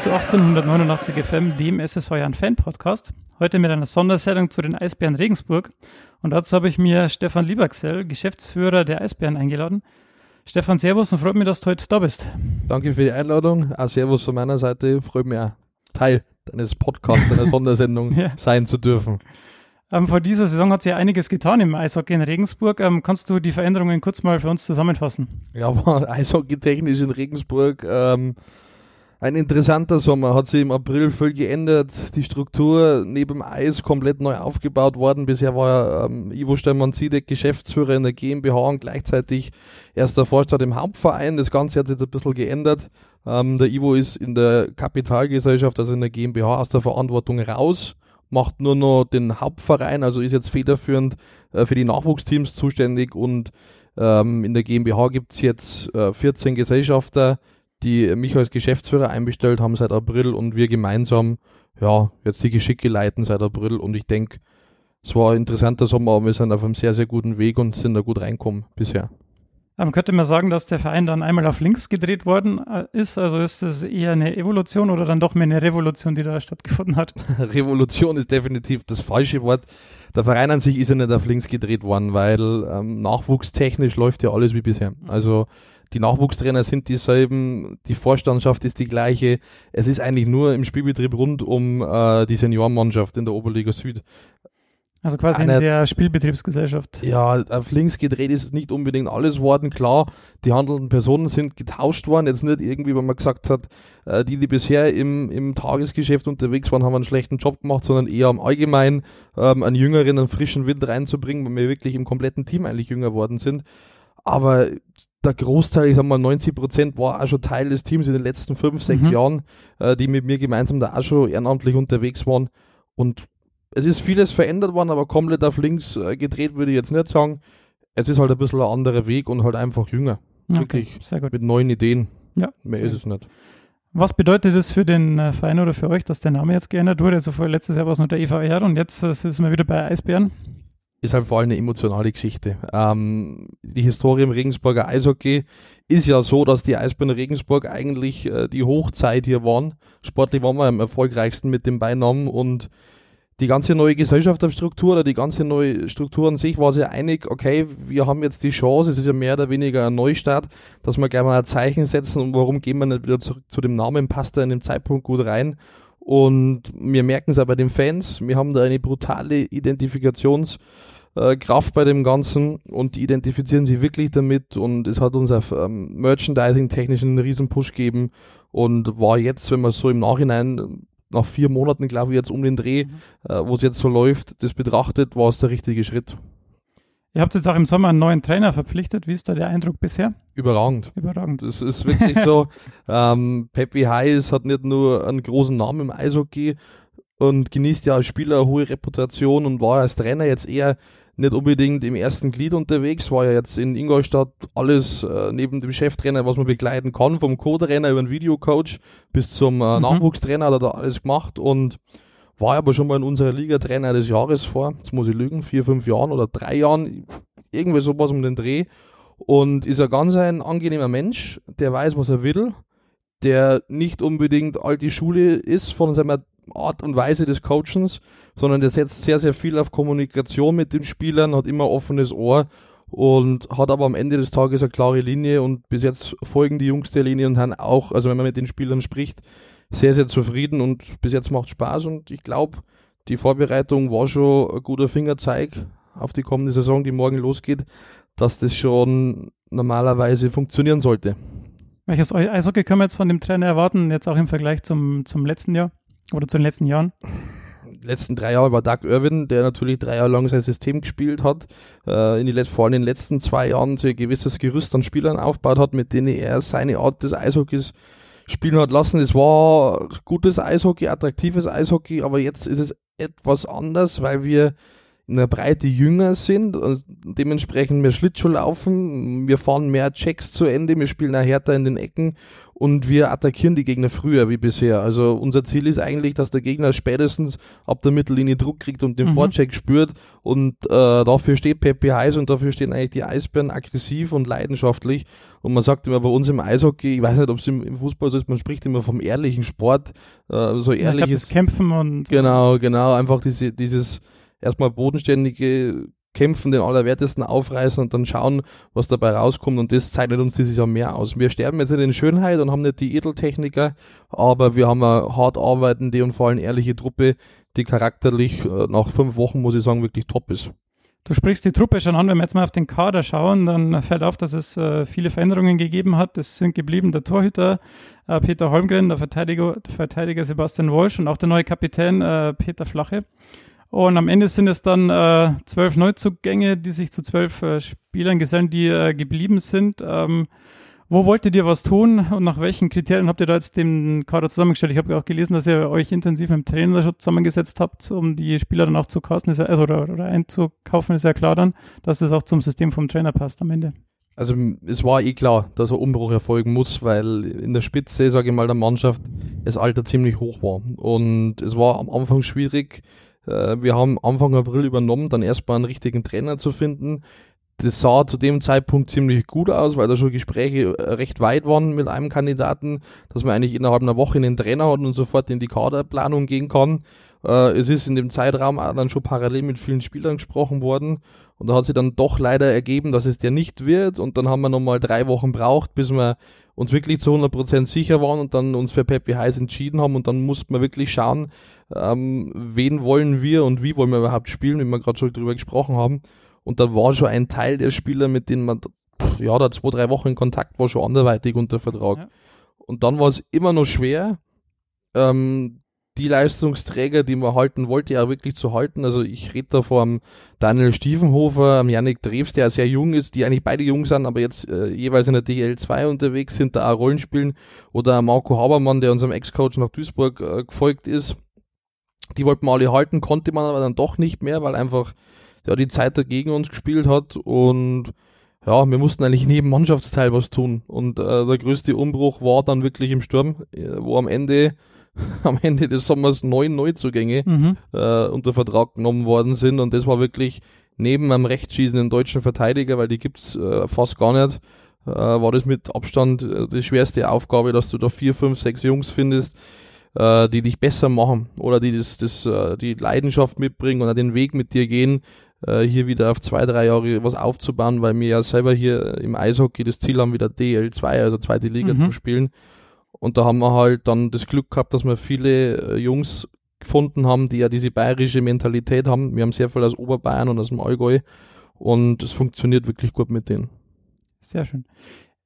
Servus zu 1889 FM, dem SSV Jahren Fan Podcast. Heute mit einer Sondersendung zu den Eisbären Regensburg. Und dazu habe ich mir Stefan Liebergsell, Geschäftsführer der Eisbären, eingeladen. Stefan, Servus und freut mich, dass du heute da bist. Danke für die Einladung. Auch Servus von meiner Seite. Freut mich auch, Teil deines Podcasts, deiner Sondersendung ja. sein zu dürfen. Ähm, vor dieser Saison hat sich ja einiges getan im Eishockey in Regensburg. Ähm, kannst du die Veränderungen kurz mal für uns zusammenfassen? Ja, war Eishockey-technisch in Regensburg ähm, ein interessanter Sommer. Hat sich im April viel geändert. Die Struktur neben Eis komplett neu aufgebaut worden. Bisher war ähm, Ivo Steinmann-Zidek Geschäftsführer in der GmbH und gleichzeitig erster Vorstand im Hauptverein. Das Ganze hat sich jetzt ein bisschen geändert. Ähm, der Ivo ist in der Kapitalgesellschaft, also in der GmbH, aus der Verantwortung raus macht nur noch den Hauptverein, also ist jetzt federführend äh, für die Nachwuchsteams zuständig und ähm, in der GmbH gibt es jetzt äh, 14 Gesellschafter, die mich als Geschäftsführer einbestellt haben seit April und wir gemeinsam ja jetzt die Geschicke leiten seit April und ich denke, es war ein interessanter Sommer, aber wir sind auf einem sehr, sehr guten Weg und sind da gut reinkommen bisher. Man könnte mal sagen, dass der Verein dann einmal auf links gedreht worden äh, ist. Also ist es eher eine Evolution oder dann doch mehr eine Revolution, die da stattgefunden hat? Revolution ist definitiv das falsche Wort. Der Verein an sich ist ja nicht auf links gedreht worden, weil ähm, nachwuchstechnisch läuft ja alles wie bisher. Also die Nachwuchstrainer sind dieselben, die Vorstandschaft ist die gleiche. Es ist eigentlich nur im Spielbetrieb rund um äh, die Seniorenmannschaft in der Oberliga Süd. Also quasi eine, in der Spielbetriebsgesellschaft. Ja, auf links gedreht ist nicht unbedingt alles worden. Klar, die handelnden Personen sind getauscht worden. Jetzt nicht irgendwie, weil man gesagt hat, äh, die, die bisher im, im Tagesgeschäft unterwegs waren, haben einen schlechten Job gemacht, sondern eher am Allgemeinen ähm, einen jüngeren, einen frischen Wind reinzubringen, weil wir wirklich im kompletten Team eigentlich jünger worden sind. Aber der Großteil, ich sag mal 90 Prozent, war auch schon Teil des Teams in den letzten fünf, sechs mhm. Jahren, äh, die mit mir gemeinsam da auch schon ehrenamtlich unterwegs waren. Und es ist vieles verändert worden, aber komplett auf links äh, gedreht würde ich jetzt nicht sagen. Es ist halt ein bisschen ein anderer Weg und halt einfach jünger. Okay, Wirklich sehr gut. Mit neuen Ideen. Ja, Mehr ist es nicht. Was bedeutet es für den äh, Verein oder für euch, dass der Name jetzt geändert wurde? Also vorher letztes Jahr war es nur der EVR und jetzt äh, sind wir wieder bei Eisbären. Ist halt vor allem eine emotionale Geschichte. Ähm, die Historie im Regensburger Eishockey ist ja so, dass die Eisbären Regensburg eigentlich äh, die Hochzeit hier waren. Sportlich waren wir am erfolgreichsten mit dem Beinamen und die ganze neue Gesellschaftsstruktur oder die ganze neue Struktur an sich war sehr einig, okay, wir haben jetzt die Chance, es ist ja mehr oder weniger ein Neustart, dass wir gleich mal ein Zeichen setzen und warum gehen wir nicht wieder zurück zu dem Namen, passt er in dem Zeitpunkt gut rein. Und wir merken es auch bei den Fans, wir haben da eine brutale Identifikationskraft äh, bei dem Ganzen und die identifizieren sich wirklich damit und es hat uns auf ähm, Merchandising-technisch einen riesen Push gegeben und war jetzt, wenn man so im Nachhinein nach vier Monaten, glaube ich, jetzt um den Dreh, mhm. äh, wo es jetzt so läuft, das betrachtet, war es der richtige Schritt. Ihr habt jetzt auch im Sommer einen neuen Trainer verpflichtet. Wie ist da der Eindruck bisher? Überragend. Überragend. Das ist wirklich so. Ähm, Peppy Heiss hat nicht nur einen großen Namen im Eishockey und genießt ja als Spieler eine hohe Reputation und war als Trainer jetzt eher nicht unbedingt im ersten Glied unterwegs, war ja jetzt in Ingolstadt alles äh, neben dem Cheftrainer, was man begleiten kann, vom Co-Trainer über den Videocoach bis zum äh, mhm. Nachwuchstrainer hat er da alles gemacht und war aber schon mal in unserer Liga Trainer des Jahres vor, jetzt muss ich lügen, vier, fünf Jahren oder drei Jahren, irgendwie sowas um den Dreh. Und ist ein ganz ein angenehmer Mensch, der weiß, was er will, der nicht unbedingt alte Schule ist von seiner Art und Weise des Coachens, sondern der setzt sehr, sehr viel auf Kommunikation mit den Spielern, hat immer offenes Ohr und hat aber am Ende des Tages eine klare Linie. Und bis jetzt folgen die Jungs der Linie und haben auch, also wenn man mit den Spielern spricht, sehr, sehr zufrieden und bis jetzt macht Spaß und ich glaube, die Vorbereitung war schon ein guter Fingerzeig auf die kommende Saison, die morgen losgeht, dass das schon normalerweise funktionieren sollte. Welches Eishockey können wir jetzt von dem Trainer erwarten, jetzt auch im Vergleich zum, zum letzten Jahr? Oder zu den letzten Jahren? Die letzten drei Jahre war Doug Irwin, der natürlich drei Jahre lang sein System gespielt hat, äh, in die, vor allem in den letzten zwei Jahren so ein gewisses Gerüst an Spielern aufgebaut hat, mit denen er seine Art des Eishockeys spielen hat lassen. Es war gutes Eishockey, attraktives Eishockey, aber jetzt ist es etwas anders, weil wir in der Breite jünger sind, und dementsprechend mehr Schlittschuh laufen, wir fahren mehr Checks zu Ende, wir spielen auch härter in den Ecken und wir attackieren die Gegner früher wie bisher. Also unser Ziel ist eigentlich, dass der Gegner spätestens ab der Mittellinie Druck kriegt und den mhm. Vorcheck spürt und äh, dafür steht Pepe Heiß und dafür stehen eigentlich die Eisbären aggressiv und leidenschaftlich und man sagt immer bei uns im Eishockey, ich weiß nicht, ob es im, im, Fußball so ist, man spricht immer vom ehrlichen Sport, äh, so ehrliches ja, Kämpfen und genau, genau, einfach diese, dieses erstmal bodenständige Kämpfen, den Allerwertesten aufreißen und dann schauen, was dabei rauskommt. Und das zeichnet uns dieses Jahr mehr aus. Wir sterben jetzt nicht in Schönheit und haben nicht die Edeltechniker, aber wir haben eine hart arbeitende und vor allem ehrliche Truppe, die charakterlich äh, nach fünf Wochen, muss ich sagen, wirklich top ist. Du sprichst die Truppe schon an, wenn wir jetzt mal auf den Kader schauen, dann fällt auf, dass es äh, viele Veränderungen gegeben hat. Es sind geblieben der Torhüter äh, Peter Holmgren, der Verteidiger, Verteidiger Sebastian Walsh und auch der neue Kapitän äh, Peter Flache. Und am Ende sind es dann äh, zwölf Neuzugänge, die sich zu zwölf äh, Spielern gesellen, die äh, geblieben sind. Ähm, wo wolltet ihr was tun und nach welchen Kriterien habt ihr da jetzt den Kader zusammengestellt? Ich habe ja auch gelesen, dass ihr euch intensiv mit dem Trainer zusammengesetzt habt, um die Spieler dann auch zu ist ja, also, oder, oder einzukaufen, ist ja klar dann, dass das auch zum System vom Trainer passt am Ende. Also es war eh klar, dass ein Umbruch erfolgen muss, weil in der Spitze, sage ich mal, der Mannschaft das Alter ziemlich hoch war. Und es war am Anfang schwierig, wir haben Anfang April übernommen, dann erstmal einen richtigen Trainer zu finden. Das sah zu dem Zeitpunkt ziemlich gut aus, weil da schon Gespräche äh, recht weit waren mit einem Kandidaten, dass man eigentlich innerhalb einer Woche einen Trainer hat und sofort in die Kaderplanung gehen kann. Äh, es ist in dem Zeitraum auch dann schon parallel mit vielen Spielern gesprochen worden und da hat sich dann doch leider ergeben, dass es der nicht wird und dann haben wir nochmal drei Wochen braucht, bis wir uns wirklich zu 100% sicher waren und dann uns für Pepe Heiß entschieden haben und dann mussten wir wirklich schauen, ähm, wen wollen wir und wie wollen wir überhaupt spielen, wie wir gerade schon drüber gesprochen haben. Und da war schon ein Teil der Spieler, mit denen man ja da zwei, drei Wochen in Kontakt war, schon anderweitig unter Vertrag. Ja. Und dann war es immer noch schwer, ähm, die Leistungsträger, die man halten wollte, ja wirklich zu halten. Also ich rede da vom Daniel Stiefenhofer, am Yannick Dreves, der sehr jung ist, die eigentlich beide jung sind, aber jetzt äh, jeweils in der DL2 unterwegs sind, da auch Rollen spielen. Oder Marco Habermann, der unserem Ex-Coach nach Duisburg äh, gefolgt ist. Die wollten wir alle halten, konnte man aber dann doch nicht mehr, weil einfach ja, die Zeit dagegen uns gespielt hat und ja, wir mussten eigentlich jedem Mannschaftsteil was tun. Und äh, der größte Umbruch war dann wirklich im Sturm, äh, wo am Ende am Ende des Sommers neun Neuzugänge mhm. äh, unter Vertrag genommen worden sind und das war wirklich neben einem rechtsschießenden deutschen Verteidiger, weil die gibt's äh, fast gar nicht, äh, war das mit Abstand äh, die schwerste Aufgabe, dass du da vier, fünf, sechs Jungs findest, äh, die dich besser machen oder die das, das, äh, die Leidenschaft mitbringen oder den Weg mit dir gehen, hier wieder auf zwei, drei Jahre was aufzubauen, weil wir ja selber hier im Eishockey das Ziel haben, wieder DL2, also zweite Liga mhm. zu spielen. Und da haben wir halt dann das Glück gehabt, dass wir viele äh, Jungs gefunden haben, die ja diese bayerische Mentalität haben. Wir haben sehr viel aus Oberbayern und aus dem Allgäu und es funktioniert wirklich gut mit denen. Sehr schön.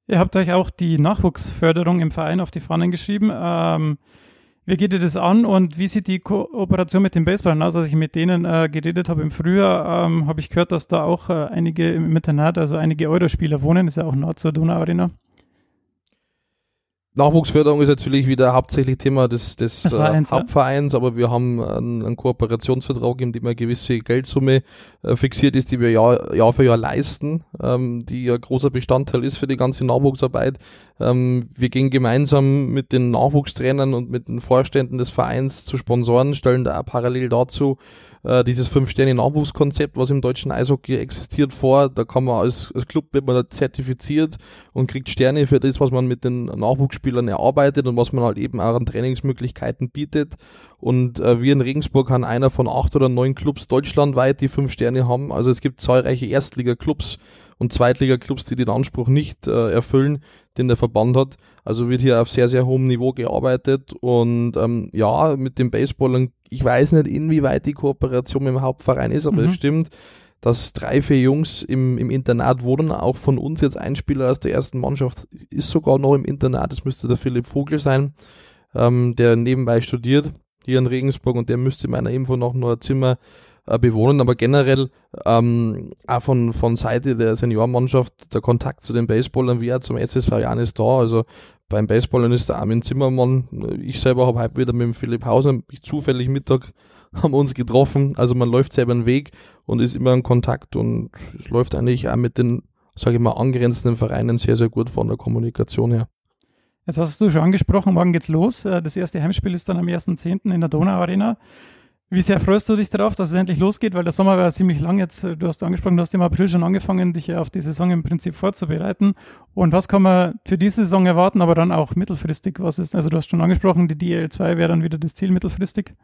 Ihr habt euch auch die Nachwuchsförderung im Verein auf die Fahnen geschrieben. Ähm, wie geht ihr das an und wie sieht die Kooperation mit den Baseballern aus? Als ich mit denen äh, geredet habe im Frühjahr, ähm, habe ich gehört, dass da auch äh, einige im Internat, also einige Eurospieler wohnen. Das ist ja auch nah zur Donau Arena. Nachwuchsförderung ist natürlich wieder hauptsächlich Thema des, des, äh, Hauptvereins, ja. aber wir haben einen, einen, Kooperationsvertrag, in dem eine gewisse Geldsumme äh, fixiert ist, die wir Jahr, Jahr für Jahr leisten, ähm, die ein großer Bestandteil ist für die ganze Nachwuchsarbeit. Ähm, wir gehen gemeinsam mit den Nachwuchstrainern und mit den Vorständen des Vereins zu Sponsoren, stellen da parallel dazu äh, dieses Fünf-Sterne-Nachwuchskonzept, was im deutschen Eishockey existiert, vor. Da kann man als, als Club wird man da zertifiziert und kriegt Sterne für das, was man mit den Nachwuchsspielern erarbeitet und was man halt eben auch an Trainingsmöglichkeiten bietet. Und äh, wir in Regensburg haben einer von acht oder neun Clubs deutschlandweit, die fünf Sterne haben. Also es gibt zahlreiche Erstliga-Clubs und Zweitliga-Clubs, die den Anspruch nicht äh, erfüllen, den der Verband hat. Also wird hier auf sehr, sehr hohem Niveau gearbeitet und ähm, ja, mit den Baseballern, ich weiß nicht, inwieweit die Kooperation mit dem Hauptverein ist, aber mhm. es stimmt, dass drei, vier Jungs im, im Internat wohnen, auch von uns jetzt ein Spieler aus der ersten Mannschaft ist sogar noch im Internat, das müsste der Philipp Vogel sein, ähm, der nebenbei studiert hier in Regensburg und der müsste meiner Info noch nur ein Zimmer äh, bewohnen, aber generell ähm, auch von, von Seite der Seniormannschaft der Kontakt zu den Baseballern wie auch zum SSV Jan ist da. Also beim Baseballern ist der Armin Zimmermann. Ich selber habe heute wieder mit dem Philipp Hauser zufällig Mittag haben uns getroffen. Also man läuft selber einen Weg und ist immer in Kontakt und es läuft eigentlich auch mit den, sage ich mal, angrenzenden Vereinen sehr, sehr gut von der Kommunikation her. Jetzt hast du schon angesprochen, morgen geht's los. Äh, das erste Heimspiel ist dann am 1.10. in der Donau Arena. Wie sehr freust du dich darauf, dass es endlich losgeht? Weil der Sommer war ziemlich lang jetzt. Du hast angesprochen, du hast im April schon angefangen, dich auf die Saison im Prinzip vorzubereiten. Und was kann man für diese Saison erwarten, aber dann auch mittelfristig? Was ist, also du hast schon angesprochen, die DL2 wäre dann wieder das Ziel mittelfristig.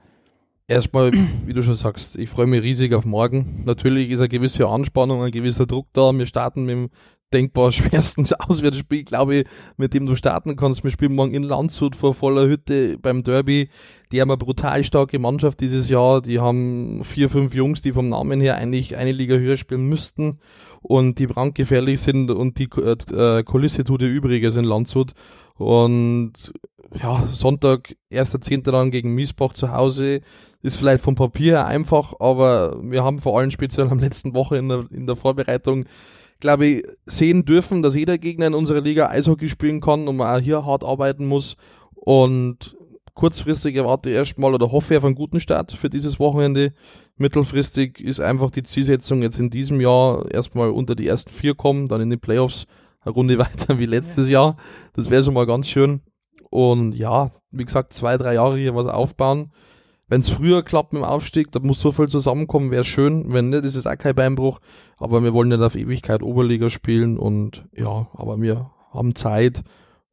Erstmal, wie du schon sagst, ich freue mich riesig auf morgen. Natürlich ist eine gewisse Anspannung, ein gewisser Druck da. Wir starten mit dem denkbar schwersten Auswärtsspiel, glaube ich, mit dem du starten kannst. Wir spielen morgen in Landshut vor voller Hütte beim Derby. Die haben eine brutal starke Mannschaft dieses Jahr. Die haben vier, fünf Jungs, die vom Namen her eigentlich eine Liga höher spielen müssten und die brandgefährlich sind und die äh, Kulisse tut ihr Übriges in Landshut. Und ja, Sonntag, erster Zehnter dann gegen Miesbach zu Hause. Ist vielleicht vom Papier einfach, aber wir haben vor allem speziell am letzten Woche in der, in der Vorbereitung glaube ich, sehen dürfen, dass jeder Gegner in unserer Liga Eishockey spielen kann und man auch hier hart arbeiten muss. Und kurzfristig erwarte ich erstmal oder hoffe ich auf einen guten Start für dieses Wochenende. Mittelfristig ist einfach die Zielsetzung jetzt in diesem Jahr erstmal unter die ersten vier kommen, dann in den Playoffs eine Runde weiter wie letztes Jahr. Das wäre schon mal ganz schön. Und ja, wie gesagt, zwei, drei Jahre hier was aufbauen. Wenn es früher klappt mit dem Aufstieg, da muss so viel zusammenkommen, wäre schön. Wenn nicht, ist es auch kein Beinbruch. Aber wir wollen nicht auf Ewigkeit Oberliga spielen und ja, aber wir haben Zeit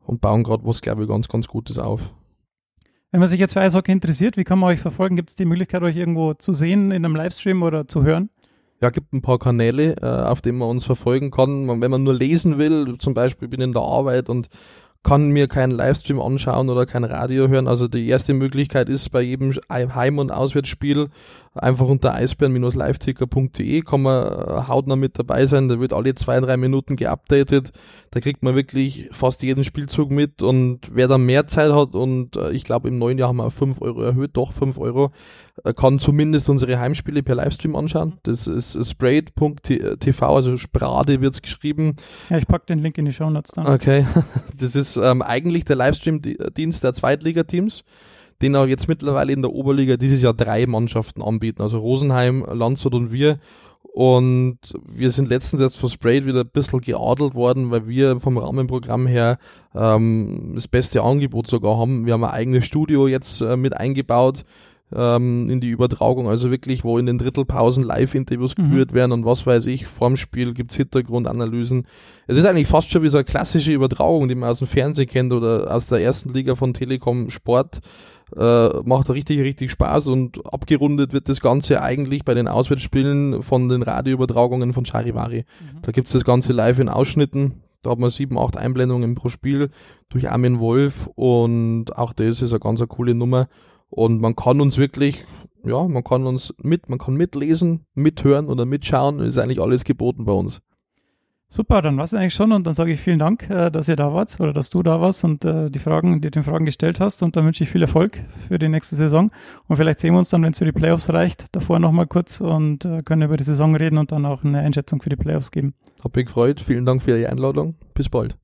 und bauen gerade was, glaube ich, ganz, ganz Gutes auf. Wenn man sich jetzt für Eishockey interessiert, wie kann man euch verfolgen? Gibt es die Möglichkeit, euch irgendwo zu sehen in einem Livestream oder zu hören? Ja, gibt ein paar Kanäle, äh, auf denen man uns verfolgen kann. wenn man nur lesen will, zum Beispiel bin in der Arbeit und kann mir keinen Livestream anschauen oder kein Radio hören. Also die erste Möglichkeit ist bei jedem Heim- und Auswärtsspiel einfach unter eisbären-liveticker.de kann man äh, hautnah mit dabei sein. Da wird alle zwei, drei Minuten geupdatet. Da kriegt man wirklich fast jeden Spielzug mit und wer dann mehr Zeit hat und äh, ich glaube im neuen Jahr haben wir auf 5 Euro erhöht, doch 5 Euro, äh, kann zumindest unsere Heimspiele per Livestream anschauen. Das ist sprayed.tv, also Sprade wird es geschrieben. Ja, ich packe den Link in die Show Notes dann. Okay, das ist ähm, eigentlich der Livestream-Dienst der Zweitligateams den auch jetzt mittlerweile in der Oberliga dieses Jahr drei Mannschaften anbieten. Also Rosenheim, Landshut und wir. Und wir sind letztens jetzt von Sprayed wieder ein bisschen geadelt worden, weil wir vom Rahmenprogramm her ähm, das beste Angebot sogar haben. Wir haben ein eigenes Studio jetzt äh, mit eingebaut ähm, in die Übertragung, also wirklich, wo in den Drittelpausen Live-Interviews mhm. geführt werden und was weiß ich, vorm Spiel gibt's Hintergrundanalysen. Es ist eigentlich fast schon wie so eine klassische Übertragung, die man aus dem Fernsehen kennt oder aus der ersten Liga von Telekom Sport. Äh, macht richtig, richtig Spaß und abgerundet wird das Ganze eigentlich bei den Auswärtsspielen von den Radioübertragungen von Charivari. Mhm. Da gibt's das Ganze live in Ausschnitten. Da hat man sieben, acht Einblendungen pro Spiel durch Armin Wolf und auch das ist eine ganz eine coole Nummer. Und man kann uns wirklich, ja, man kann uns mit, man kann mitlesen, mithören oder mitschauen. Ist eigentlich alles geboten bei uns. Super, dann war es eigentlich schon und dann sage ich vielen Dank, äh, dass ihr da wart oder dass du da warst und äh, die Fragen, die den Fragen gestellt hast und dann wünsche ich viel Erfolg für die nächste Saison und vielleicht sehen wir uns dann, wenn es für die Playoffs reicht, davor nochmal kurz und äh, können über die Saison reden und dann auch eine Einschätzung für die Playoffs geben. Hab mich gefreut, vielen Dank für die Einladung, bis bald.